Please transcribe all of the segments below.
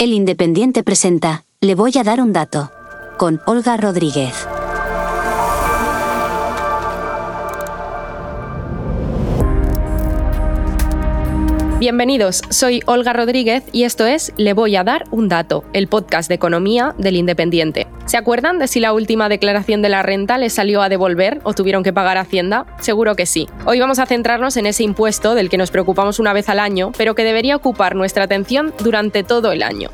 El Independiente presenta, le voy a dar un dato. Con Olga Rodríguez. Bienvenidos, soy Olga Rodríguez y esto es Le voy a dar un dato, el podcast de economía del Independiente. ¿Se acuerdan de si la última declaración de la renta les salió a devolver o tuvieron que pagar Hacienda? Seguro que sí. Hoy vamos a centrarnos en ese impuesto del que nos preocupamos una vez al año, pero que debería ocupar nuestra atención durante todo el año.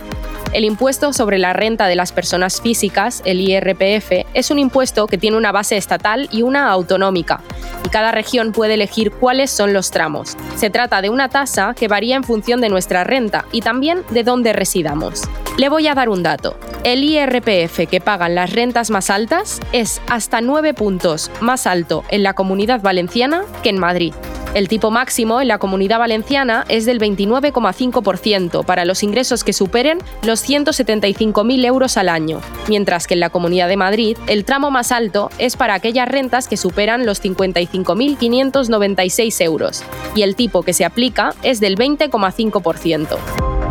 El impuesto sobre la renta de las personas físicas, el IRPF, es un impuesto que tiene una base estatal y una autonómica, y cada región puede elegir cuáles son los tramos. Se trata de una tasa que varía en función de nuestra renta y también de dónde residamos. Le voy a dar un dato. El IRPF que pagan las rentas más altas es hasta 9 puntos más alto en la comunidad valenciana que en Madrid. El tipo máximo en la comunidad valenciana es del 29,5% para los ingresos que superen los 175.000 euros al año, mientras que en la Comunidad de Madrid el tramo más alto es para aquellas rentas que superan los 55.596 euros, y el tipo que se aplica es del 20,5%.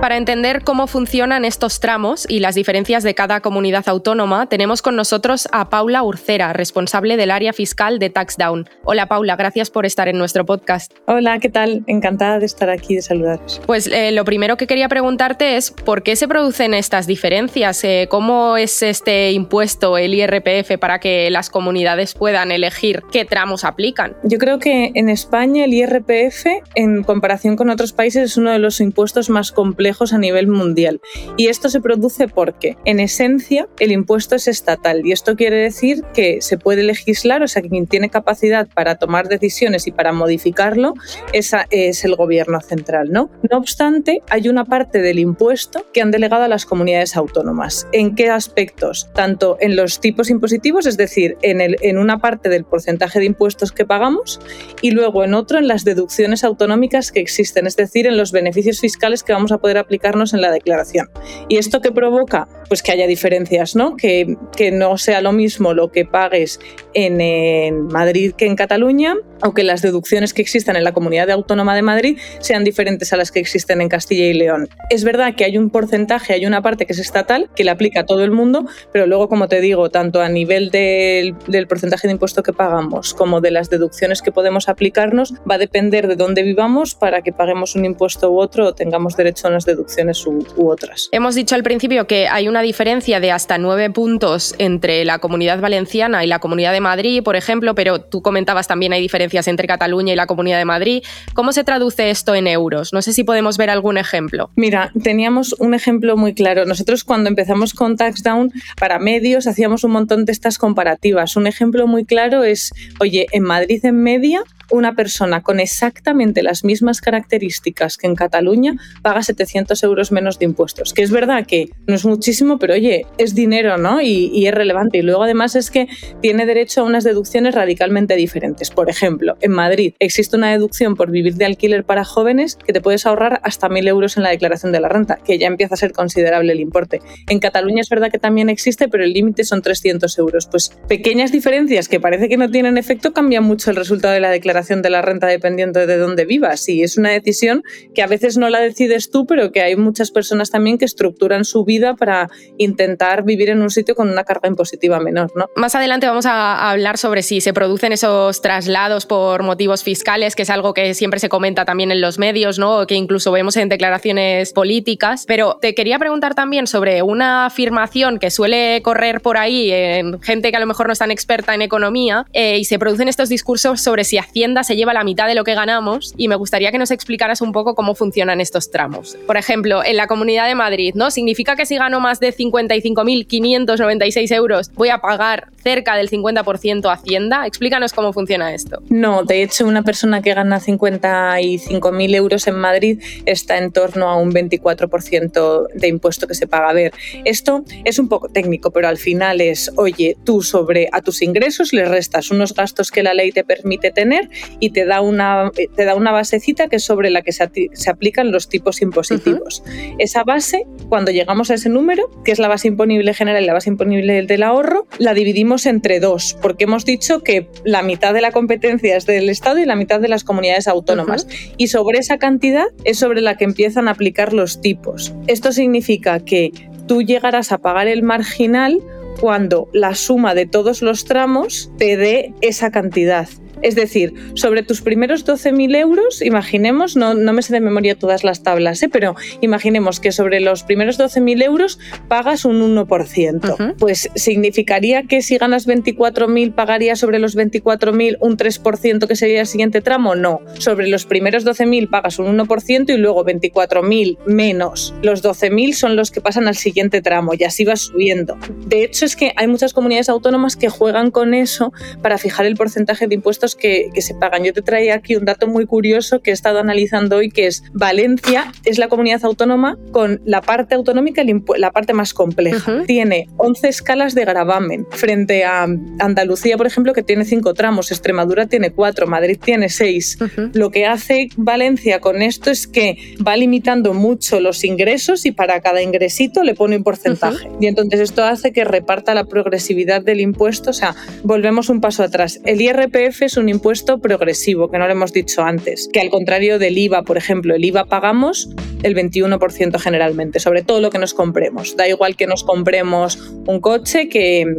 Para entender cómo funcionan estos tramos y las diferencias de cada comunidad autónoma, tenemos con nosotros a Paula Urcera, responsable del área fiscal de TaxDown. Hola Paula, gracias por estar en nuestro podcast. Hola, ¿qué tal? Encantada de estar aquí, de saludaros. Pues eh, lo primero que quería preguntarte es ¿por qué se producen estas diferencias? Eh, ¿Cómo es este impuesto, el IRPF, para que las comunidades puedan elegir qué tramos aplican? Yo creo que en España el IRPF, en comparación con otros países, es uno de los impuestos más complejos a nivel mundial. Y esto se produce porque, en esencia, el impuesto es estatal y esto quiere decir que se puede legislar, o sea, quien tiene capacidad para tomar decisiones y para modificarlo es el gobierno central, ¿no? No obstante, hay una parte del impuesto que han delegado a las comunidades autónomas. ¿En qué aspectos? Tanto en los tipos impositivos, es decir, en, el, en una parte del porcentaje de impuestos que pagamos y luego en otro en las deducciones autonómicas que existen, es decir, en los beneficios fiscales que vamos a poder aplicarnos en la declaración. ¿Y esto qué provoca? Pues que haya diferencias, ¿no? Que, que no sea lo mismo lo que pagues en, en, Madrid que en Cataluña o que las deducciones que existan en la Comunidad Autónoma de Madrid sean diferentes a las que existen en Castilla y León. Es verdad que hay un porcentaje, hay una parte que es estatal, que le aplica a todo el mundo, pero luego, como te digo, tanto a nivel del, porcentaje de impuesto que pagamos como de las deducciones que podemos aplicarnos, va a depender de dónde vivamos para que paguemos un impuesto u otro o tengamos derecho a unas deducciones u, otras. Hemos dicho al principio que hay una diferencia de hasta nueve puntos entre la comunidad valenciana y la comunidad de Madrid, por ejemplo, pero tú comentabas también hay diferencias entre Cataluña y la comunidad de Madrid. ¿Cómo se traduce esto en euros? No sé si podemos ver algún ejemplo. Mira, teníamos un ejemplo muy claro. Nosotros cuando empezamos con TaxDown para medios hacíamos un montón de estas comparativas. Un ejemplo muy claro es, oye, en Madrid en media una persona con exactamente las mismas características que en Cataluña paga 700 euros menos de impuestos. Que es verdad que no es muchísimo, pero oye, es dinero, ¿no? Y, es relevante. Y luego además es que tiene derecho a unas deducciones radicalmente diferentes. Por ejemplo, en Madrid existe una deducción por vivir de alquiler para jóvenes que te puedes ahorrar hasta 1.000 euros en la declaración de la renta, que ya empieza a ser considerable el importe. En Cataluña es verdad que también existe, pero el límite son 300 euros. Pues pequeñas diferencias que parece que no tienen efecto cambian mucho el resultado de la declaración de la renta dependiendo de dónde vivas. Y es una decisión que a veces no la decides tú, pero que hay muchas personas también que estructuran su vida para intentar vivir en un sitio con una carga impositiva menor. ¿no? Más adelante vamos a hablar sobre si se producen esos traslados por motivos fiscales, que es algo que siempre se comenta también en los medios, ¿no? que incluso vemos en declaraciones políticas. Pero te quería preguntar también sobre una afirmación que suele correr por ahí en gente que a lo mejor no es tan experta en economía eh, y se producen estos discursos sobre si Hacienda se lleva la mitad de lo que ganamos y me gustaría que nos explicaras un poco cómo funcionan estos tramos. Por ejemplo, en la Comunidad de Madrid, ¿no? ¿Significa que si gano más de 55.596 euros voy a pagar cerca del 50% Hacienda? Explícanos cómo funciona esto. No, de hecho, una persona que gana 55.000 euros en Madrid está en torno a un 24% de impuesto que se paga. A ver, esto es un poco técnico, pero al final es, oye, tú sobre a tus ingresos le restas unos gastos que la ley te permite tener y te da una, te da una basecita que es sobre la que se, aplican los tipos impositivos. Esa base, cuando llegamos a ese número, que es la base imponible general y la base imponible del ahorro, la dividimos entre dos, porque hemos dicho que la mitad de la competencia es del Estado y la mitad de las comunidades autónomas. Y sobre esa cantidad es sobre la que empiezan a aplicar los tipos. Esto significa que tú llegarás a pagar el marginal cuando la suma de todos los tramos te dé esa cantidad. Es decir, sobre tus primeros 12.000 euros, imaginemos, no, no, me sé de memoria todas las tablas, ¿eh? pero imaginemos que sobre los primeros 12.000 euros pagas un 1%. Pues significaría que si ganas 24.000 pagarías sobre los 24.000 un 3% que sería el siguiente tramo. No, sobre los primeros 12.000 pagas un 1% y luego 24.000 menos los 12.000 son los que pasan al siguiente tramo y así va subiendo. De hecho, es que hay muchas comunidades autónomas que juegan con eso para fijar el porcentaje de impuestos que, se pagan. Yo te traía aquí un dato muy curioso que he estado analizando hoy, que es Valencia es la comunidad autónoma con la parte autonómica, la parte más compleja. Tiene 11 escalas de gravamen frente a Andalucía, por ejemplo, que tiene 5 tramos, Extremadura tiene 4, Madrid tiene 6. Lo que hace Valencia con esto es que va limitando mucho los ingresos y para cada ingresito le pone un porcentaje. Y entonces esto hace que reparta la progresividad del impuesto, o sea, volvemos un paso atrás. El IRPF es un impuesto progresivo, que no lo hemos dicho antes, que al contrario del IVA, por ejemplo, el IVA pagamos el 21% generalmente, sobre todo lo que nos compremos. Da igual que nos compremos un coche que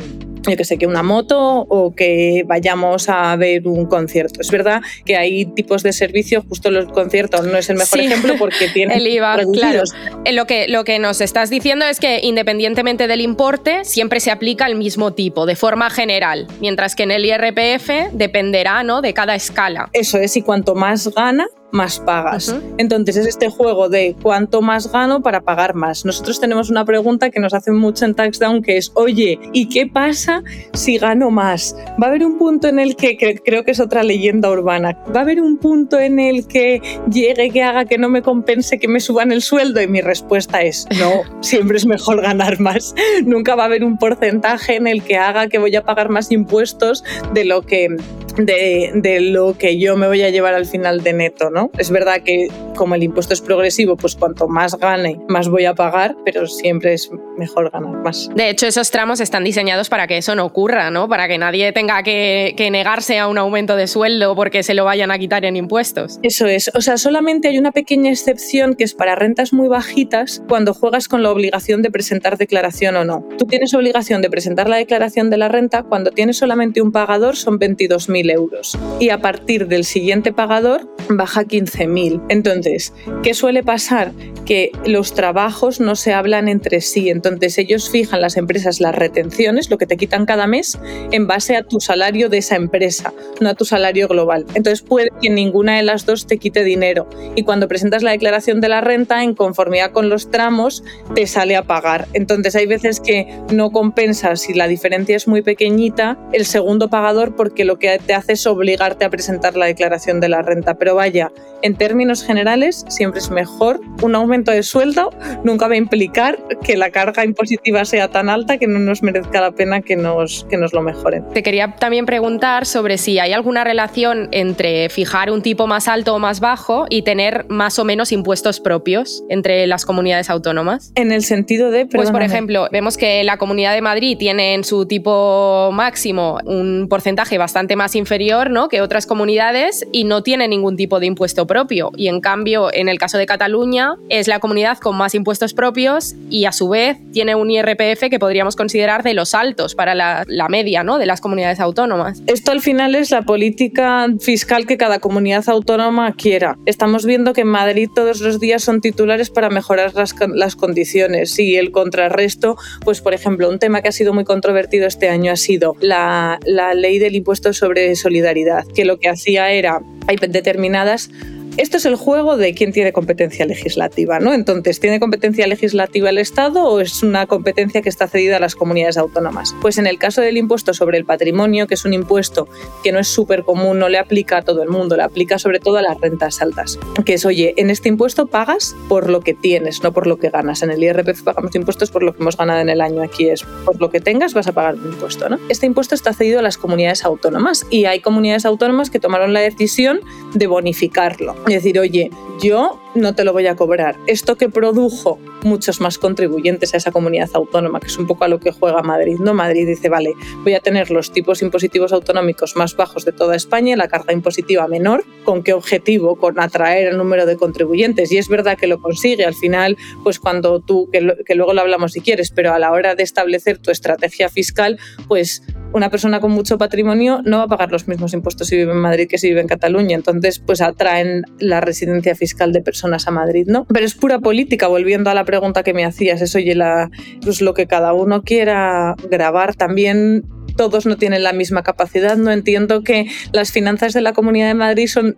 yo que sé, que una moto o que vayamos a ver un concierto. Es verdad que hay tipos de servicios, justo los conciertos no es el mejor ejemplo porque tiene el IVA, claro. Eh, lo que, lo que nos estás diciendo es que independientemente del importe, siempre se aplica el mismo tipo, de forma general, mientras que en el IRPF dependerá ¿no? de cada escala. Eso es, y cuanto más gana, más pagas. Entonces es este juego de cuánto más gano para pagar más. Nosotros tenemos una pregunta que nos hacen mucho en TaxDown que es, oye, ¿y qué pasa si gano más? ¿Va a haber un punto en el que, creo que es otra leyenda urbana, va a haber un punto en el que llegue que haga que no me compense que me suban el sueldo? Y mi respuesta es, no, siempre es mejor ganar más. Nunca va a haber un porcentaje en el que haga que voy a pagar más impuestos de lo que de, de, lo que yo me voy a llevar al final de neto, ¿no? Es verdad que como el impuesto es progresivo, pues cuanto más gane, más voy a pagar, pero siempre es mejor ganar más. De hecho, esos tramos están diseñados para que eso no ocurra, ¿no? Para que nadie tenga que, que negarse a un aumento de sueldo porque se lo vayan a quitar en impuestos. Eso es, o sea, solamente hay una pequeña excepción que es para rentas muy bajitas cuando juegas con la obligación de presentar declaración o no. Tú tienes obligación de presentar la declaración de la renta cuando tienes solamente un pagador son 22.000 euros y a partir del siguiente pagador baja 15.000. Entonces, ¿qué suele pasar? Que los trabajos no se hablan entre sí, entonces ellos fijan las empresas las retenciones, lo que te quitan cada mes, en base a tu salario de esa empresa, no a tu salario global. Entonces puede que ninguna de las dos te quite dinero y cuando presentas la declaración de la renta, en conformidad con los tramos, te sale a pagar. Entonces hay veces que no compensa si la diferencia es muy pequeñita el segundo pagador porque lo que te haces obligarte a presentar la declaración de la renta. Pero vaya, en términos generales, siempre es mejor. Un aumento de sueldo nunca va a implicar que la carga impositiva sea tan alta que no nos merezca la pena que nos, que nos lo mejoren. Te quería también preguntar sobre si hay alguna relación entre fijar un tipo más alto o más bajo y tener más o menos impuestos propios entre las comunidades autónomas. En el sentido de... Pues por ejemplo, vemos que la Comunidad de Madrid tiene en su tipo máximo un porcentaje bastante más inferior ¿no? que otras comunidades y no tiene ningún tipo de impuesto propio. Y en cambio, en el caso de Cataluña, es la comunidad con más impuestos propios y a su vez tiene un IRPF que podríamos considerar de los altos para la, media ¿no? de las comunidades autónomas. Esto al final es la política fiscal que cada comunidad autónoma quiera. Estamos viendo que en Madrid todos los días son titulares para mejorar las, las condiciones y el contrarresto, pues por ejemplo, un tema que ha sido muy controvertido este año ha sido la, la ley del impuesto sobre solidaridad, que lo que hacía era, hay determinadas Esto es el juego de quién tiene competencia legislativa, ¿no? Entonces, ¿tiene competencia legislativa el Estado o es una competencia que está cedida a las comunidades autónomas? Pues en el caso del impuesto sobre el patrimonio, que es un impuesto que no es súper común, no le aplica a todo el mundo, le aplica sobre todo a las rentas altas. Que es, oye, en este impuesto pagas por lo que tienes, no por lo que ganas. En el IRPF pagamos impuestos por lo que hemos ganado en el año. Aquí es por lo que tengas vas a pagar un impuesto. Este impuesto está cedido a las comunidades autónomas y hay comunidades autónomas que tomaron la decisión de bonificarlo. Es decir, oye, yo no te lo voy a cobrar. Esto que produjo muchos más contribuyentes a esa comunidad autónoma, que es un poco a lo que juega Madrid. No, Madrid dice, vale, voy a tener los tipos impositivos autonómicos más bajos de toda España la carga impositiva menor. ¿Con qué objetivo? Con atraer el número de contribuyentes. Y es verdad que lo consigue. Al final, pues cuando tú, que, que luego lo hablamos si quieres, pero a la hora de establecer tu estrategia fiscal, pues una persona con mucho patrimonio no va a pagar los mismos impuestos si vive en Madrid que si vive en Cataluña. Entonces, pues atraen la residencia fiscal de personas a Madrid, ¿no? Pero es pura política, volviendo a la pregunta que me hacías, es oye, la, pues lo que cada uno quiera grabar también todos no tienen la misma capacidad. No entiendo que las finanzas de la Comunidad de Madrid son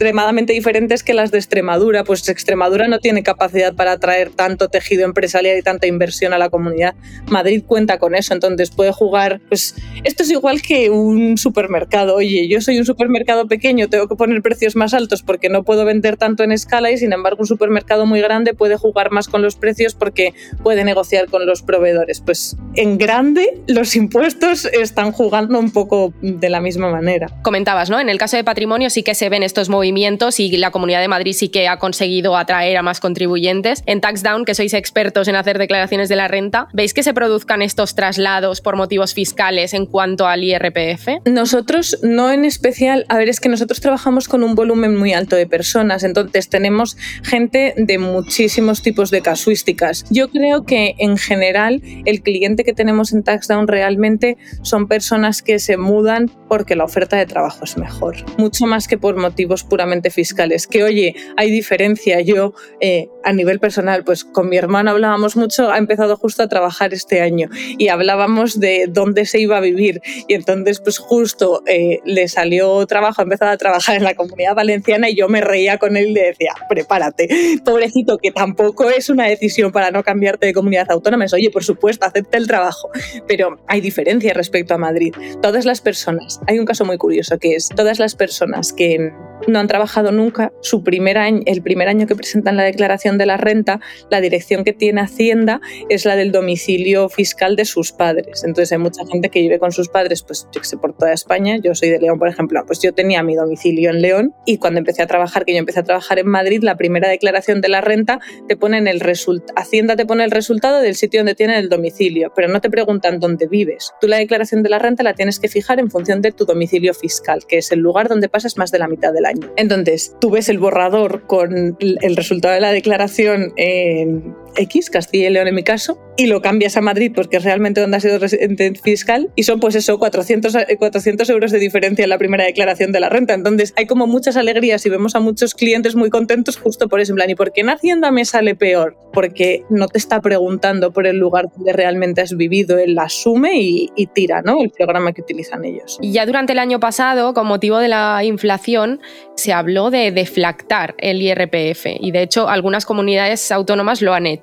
extremadamente diferentes que las de Extremadura. Pues Extremadura no tiene capacidad para atraer tanto tejido empresarial y tanta inversión a la comunidad. Madrid cuenta con eso, entonces puede jugar. Pues esto es igual que un supermercado. Oye, yo soy un supermercado pequeño, tengo que poner precios más altos porque no puedo vender tanto en escala y sin embargo un supermercado muy grande puede jugar más con los precios porque puede negociar con los proveedores. Pues en grande los impuestos están jugando un poco de la misma manera. Comentabas, ¿no? En el caso de patrimonio sí que se ven estos movimientos y la Comunidad de Madrid sí que ha conseguido atraer a más contribuyentes. En TaxDown, que sois expertos en hacer declaraciones de la renta, ¿veis que se produzcan estos traslados por motivos fiscales en cuanto al IRPF? Nosotros no en especial, a ver, es que nosotros trabajamos con un volumen muy alto de personas, entonces tenemos gente de muchísimos tipos de casuísticas. Yo creo que en general el cliente que tenemos en TaxDown realmente son personas que se mudan porque la oferta de trabajo es mejor, mucho más que por motivos puramente fiscales. Que oye, hay diferencia. Yo eh, a nivel personal, pues con mi hermano hablábamos mucho, ha empezado justo a trabajar este año y hablábamos de dónde se iba a vivir y entonces pues justo eh, le salió trabajo, ha empezado a trabajar en la comunidad valenciana y yo me reía con él y le decía, prepárate, pobrecito, que tampoco es una decisión para no cambiarte de comunidad autónoma, es oye, por supuesto, acepta el trabajo, pero hay diferencia respecto a Madrid. Todas las personas, hay un caso muy curioso que es todas las personas que no han trabajado nunca, su primer año, el primer año que presentan la declaración de la renta, la dirección que tiene Hacienda es la del domicilio fiscal de sus padres. Entonces hay mucha gente que vive con sus padres, pues yo sé, por toda España. Yo soy de León, por ejemplo, pues yo tenía mi domicilio en León y cuando empecé a trabajar, que yo empecé a trabajar en Madrid, la primera declaración de la renta te ponen el resultado, Hacienda te pone el resultado del sitio donde tiene el domicilio, pero no te preguntan dónde vives. Tú la declaración de la renta la tienes que fijar en función de tu domicilio fiscal, que es el lugar donde pasas más de la mitad del año. Entonces, tú ves el borrador con el resultado de la declaración en X, Castilla y León en mi caso, y lo cambias a Madrid porque es realmente donde ha sido residente fiscal y son pues eso, 400, 400 eh, euros de diferencia en la primera declaración de la renta. Entonces hay como muchas alegrías y vemos a muchos clientes muy contentos justo por ese plan. ¿Y por qué en Hacienda me sale peor? Porque no te está preguntando por el lugar donde realmente has vivido, él asume y, y tira, ¿no? El programa que utilizan ellos. Y ya durante el año pasado, con motivo de la inflación, se habló de deflactar el IRPF y de hecho algunas comunidades autónomas lo han hecho.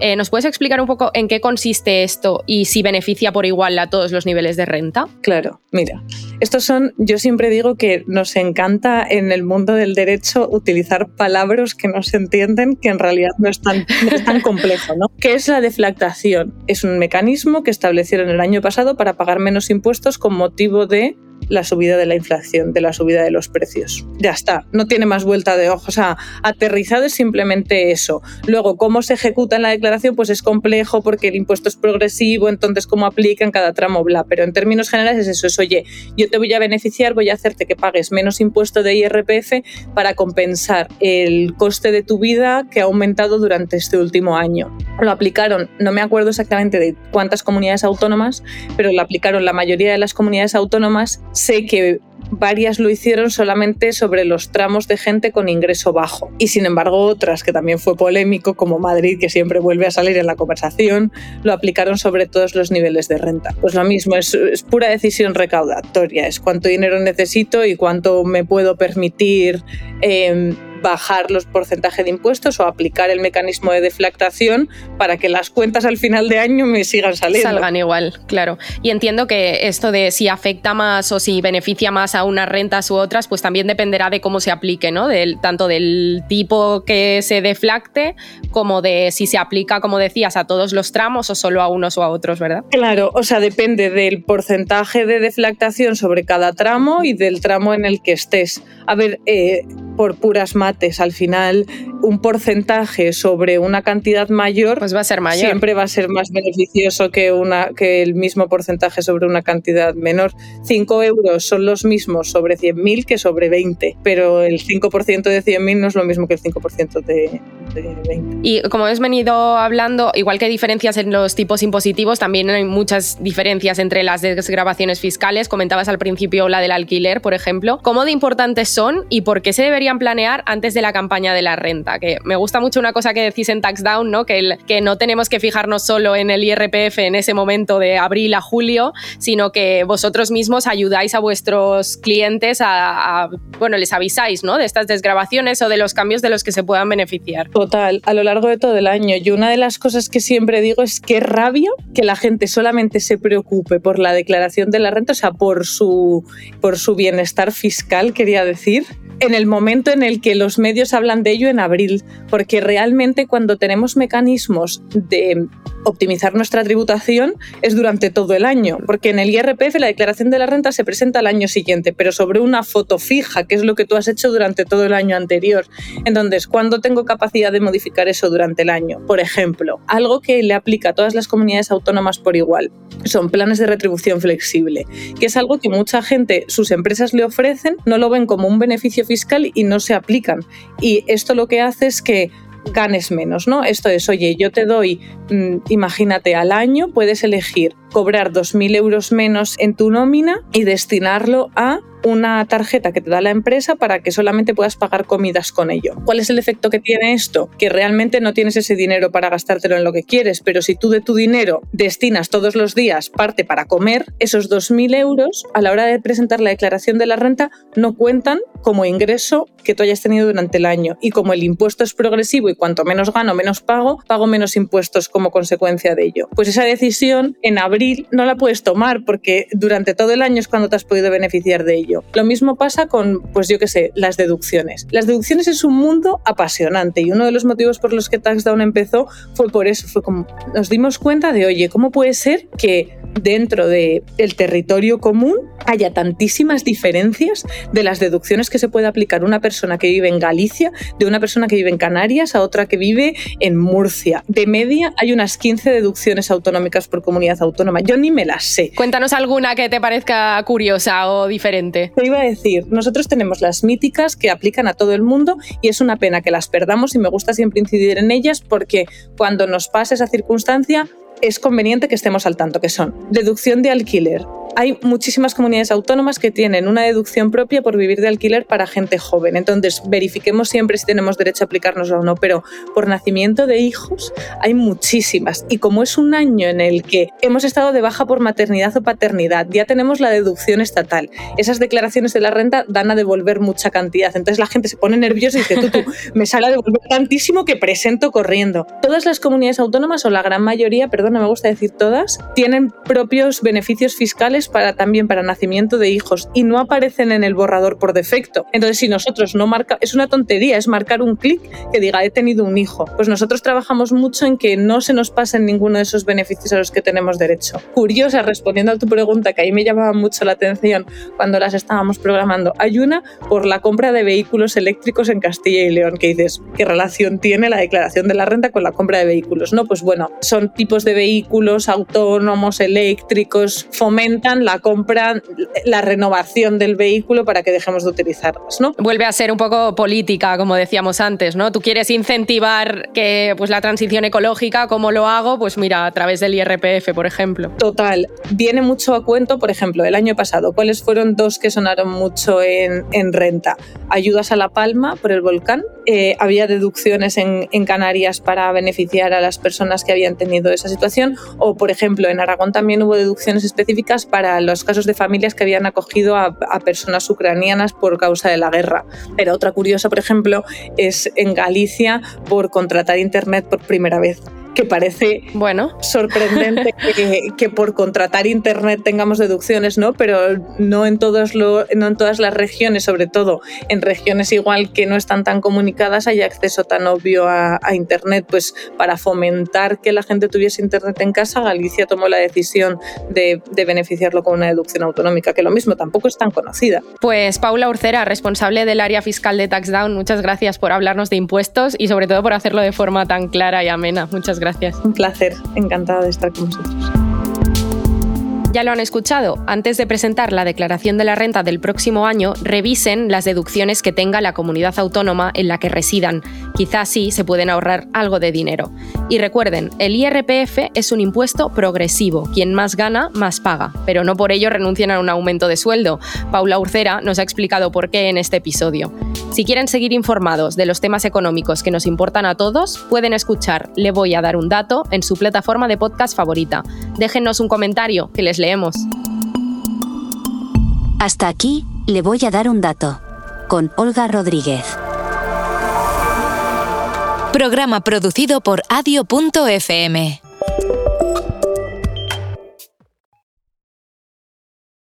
Eh, ¿Nos puedes explicar un poco en qué consiste esto y si beneficia por igual a todos los niveles de renta? Claro, mira, estos son, yo siempre digo que nos encanta en el mundo del derecho utilizar palabras que no se entienden, que en realidad no es tan, no es tan complejo, ¿no? ¿Qué es la deflactación? Es un mecanismo que establecieron el año pasado para pagar menos impuestos con motivo de la subida de la inflación, de la subida de los precios. Ya está, no tiene más vuelta de ojos. O sea, aterrizado es simplemente eso. Luego, cómo se ejecuta la declaración, pues es complejo porque el impuesto es progresivo, entonces cómo aplica en cada tramo, bla. Pero en términos generales es eso, es oye, yo te voy a beneficiar, voy a hacerte que pagues menos impuesto de IRPF para compensar el coste de tu vida que ha aumentado durante este último año. Lo aplicaron, no me acuerdo exactamente de cuántas comunidades autónomas, pero lo aplicaron la mayoría de las comunidades autónomas sé que varias lo hicieron solamente sobre los tramos de gente con ingreso bajo. Y sin embargo otras, que también fue polémico, como Madrid, que siempre vuelve a salir en la conversación, lo aplicaron sobre todos los niveles de renta. Pues lo mismo, es, pura decisión recaudatoria, es cuánto dinero necesito y cuánto me puedo permitir. Em, bajar los porcentajes de impuestos o aplicar el mecanismo de deflactación para que las cuentas al final de año me sigan saliendo. Salgan igual, claro. Y entiendo que esto de si afecta más o si beneficia más a unas rentas u otras, pues también dependerá de cómo se aplique, ¿no? Del, tanto del tipo que se deflacte como de si se aplica, como decías, a todos los tramos o solo a unos o a otros, ¿verdad? Claro, o sea, depende del porcentaje de deflactación sobre cada tramo y del tramo en el que estés. A ver, eh, por puras al final un porcentaje sobre una cantidad mayor, pues va a ser mayor. Siempre va a ser más beneficioso que, una, que el mismo porcentaje sobre una cantidad menor. 5 euros son los mismos sobre 100.000 que sobre 20, pero el 5% de 100.000 no es lo mismo que el 5% de, de 20. Y como hemos venido hablando, igual que hay diferencias en los tipos impositivos, también hay muchas diferencias entre las desgrabaciones fiscales. Comentabas al principio la del alquiler, por ejemplo. ¿Cómo de importantes son y por qué se deberían planear antes de la campaña de la renta? Que me gusta mucho una cosa que decís en Tax Down, ¿no? Que, el, que no tenemos que fijarnos solo en el IRPF en ese momento de abril a julio, sino que vosotros mismos ayudáis a vuestros clientes a, a bueno, les avisáis, ¿no? De estas desgrabaciones o de los cambios de los que se puedan beneficiar. Total, a lo largo de todo el año. Y una de las cosas que siempre digo es que rabia que la gente solamente se preocupe por la declaración de la renta, o sea, por su, por su bienestar fiscal, quería decir, en el momento en el que los medios hablan de ello en abril, porque realmente cuando tenemos mecanismos de optimizar nuestra tributación es durante todo el año, porque en el IRPF la declaración de la renta se presenta al año siguiente, pero sobre una foto fija, que es lo que tú has hecho durante todo el año anterior. Entonces, ¿cuándo tengo capacidad de modificar eso durante el año? Por ejemplo, algo que le aplica a todas las comunidades autónomas por igual, son planes de retribución flexible, que es algo que mucha gente, sus empresas le ofrecen, no lo ven como un beneficio fiscal y no se aplican. Y esto lo que hace es que ganes menos, ¿no? Esto es, oye, yo te doy, mmm, imagínate, al año puedes elegir cobrar 2.000 euros menos en tu nómina y destinarlo a una tarjeta que te da la empresa para que solamente puedas pagar comidas con ello. ¿Cuál es el efecto que tiene esto? Que realmente no tienes ese dinero para gastártelo en lo que quieres, pero si tú de tu dinero destinas todos los días parte para comer, esos 2.000 euros a la hora de presentar la declaración de la renta no cuentan como ingreso que tú hayas tenido durante el año. Y como el impuesto es progresivo y cuanto menos gano, menos pago, pago menos impuestos como consecuencia de ello. Pues esa decisión en abril no la puedes tomar porque durante todo el año es cuando te has podido beneficiar de ello. Lo mismo pasa con, pues yo qué sé, las deducciones. Las deducciones es un mundo apasionante y uno de los motivos por los que TaxDown empezó fue por eso, fue como nos dimos cuenta de, oye, ¿cómo puede ser que dentro del territorio común haya tantísimas diferencias de las deducciones que se puede aplicar una persona que vive en Galicia, de una persona que vive en Canarias a otra que vive en Murcia. De media hay unas 15 deducciones autonómicas por comunidad autónoma. Yo ni me las sé. Cuéntanos alguna que te parezca curiosa o diferente. Te iba a decir, nosotros tenemos las míticas que aplican a todo el mundo y es una pena que las perdamos y me gusta siempre incidir en ellas porque cuando nos pasa esa circunstancia es conveniente que estemos al tanto, que son deducción de alquiler, hay muchísimas comunidades autónomas que tienen una deducción propia por vivir de alquiler para gente joven. Entonces, verifiquemos siempre si tenemos derecho a aplicárnoslo o no, pero por nacimiento de hijos hay muchísimas. Y como es un año en el que hemos estado de baja por maternidad o paternidad, ya tenemos la deducción estatal. Esas declaraciones de la renta dan a devolver mucha cantidad. Entonces la gente se pone nerviosa y dice, tú, tú, me sale a devolver tantísimo que presento corriendo. Todas las comunidades autónomas, o la gran mayoría, perdón, no me gusta decir todas, tienen propios beneficios fiscales para también para nacimiento de hijos y no aparecen en el borrador por defecto. Entonces, si nosotros no marca, es una tontería, es marcar un clic que diga he tenido un hijo. Pues nosotros trabajamos mucho en que no se nos pasen ninguno de esos beneficios a los que tenemos derecho. Curiosa, respondiendo a tu pregunta, que ahí me llamaba mucho la atención cuando las estábamos programando, hay una por la compra de vehículos eléctricos en Castilla y León, que dices, ¿qué relación tiene la declaración de la renta con la compra de vehículos? No, pues bueno, son tipos de vehículos autónomos, eléctricos, fomentan la compra, la renovación del vehículo para que dejemos de utilizarlas, ¿no? Vuelve a ser un poco política, como decíamos antes, ¿no? Tú quieres incentivar que pues la transición ecológica, ¿cómo lo hago? Pues mira, a través del IRPF, por ejemplo. Total, viene mucho a cuento, por ejemplo, el año pasado, ¿cuáles fueron dos que sonaron mucho en, en renta? Ayudas a La Palma por el volcán, eh, había deducciones en, en Canarias para beneficiar a las personas que habían tenido esa situación, o por ejemplo, en Aragón también hubo deducciones específicas para los casos de familias que habían acogido a, a personas ucranianas por causa de la guerra. Pero otra curiosa, por ejemplo, es en Galicia por contratar Internet por primera vez que parece bueno. sorprendente que, por contratar internet tengamos deducciones, ¿no? Pero no en, todos lo, no en todas las regiones, sobre todo en regiones igual que no están tan comunicadas, hay acceso tan obvio a, internet. Pues para fomentar que la gente tuviese internet en casa, Galicia tomó la decisión de, de beneficiarlo con una deducción autonómica, que lo mismo tampoco es tan conocida. Pues Paula Urcera, responsable del área fiscal de TaxDown, muchas gracias por hablarnos de impuestos y sobre todo por hacerlo de forma tan clara y amena. Muchas gracias. Un placer, encantada de estar con vosotros. Ya lo han escuchado, antes de presentar la declaración de la renta del próximo año, revisen las deducciones que tenga la comunidad autónoma en la que residan. Quizás sí se pueden ahorrar algo de dinero. Y recuerden, el IRPF es un impuesto progresivo. Quien más gana, más paga. Pero no por ello renuncian a un aumento de sueldo. Paula Urcera nos ha explicado por qué en este episodio. Si quieren seguir informados de los temas económicos que nos importan a todos, pueden escuchar Le voy a dar un dato en su plataforma de podcast favorita. Déjenos un comentario que les leemos. Hasta aquí, le voy a dar un dato. Con Olga Rodríguez. Programa producido por adio.fm.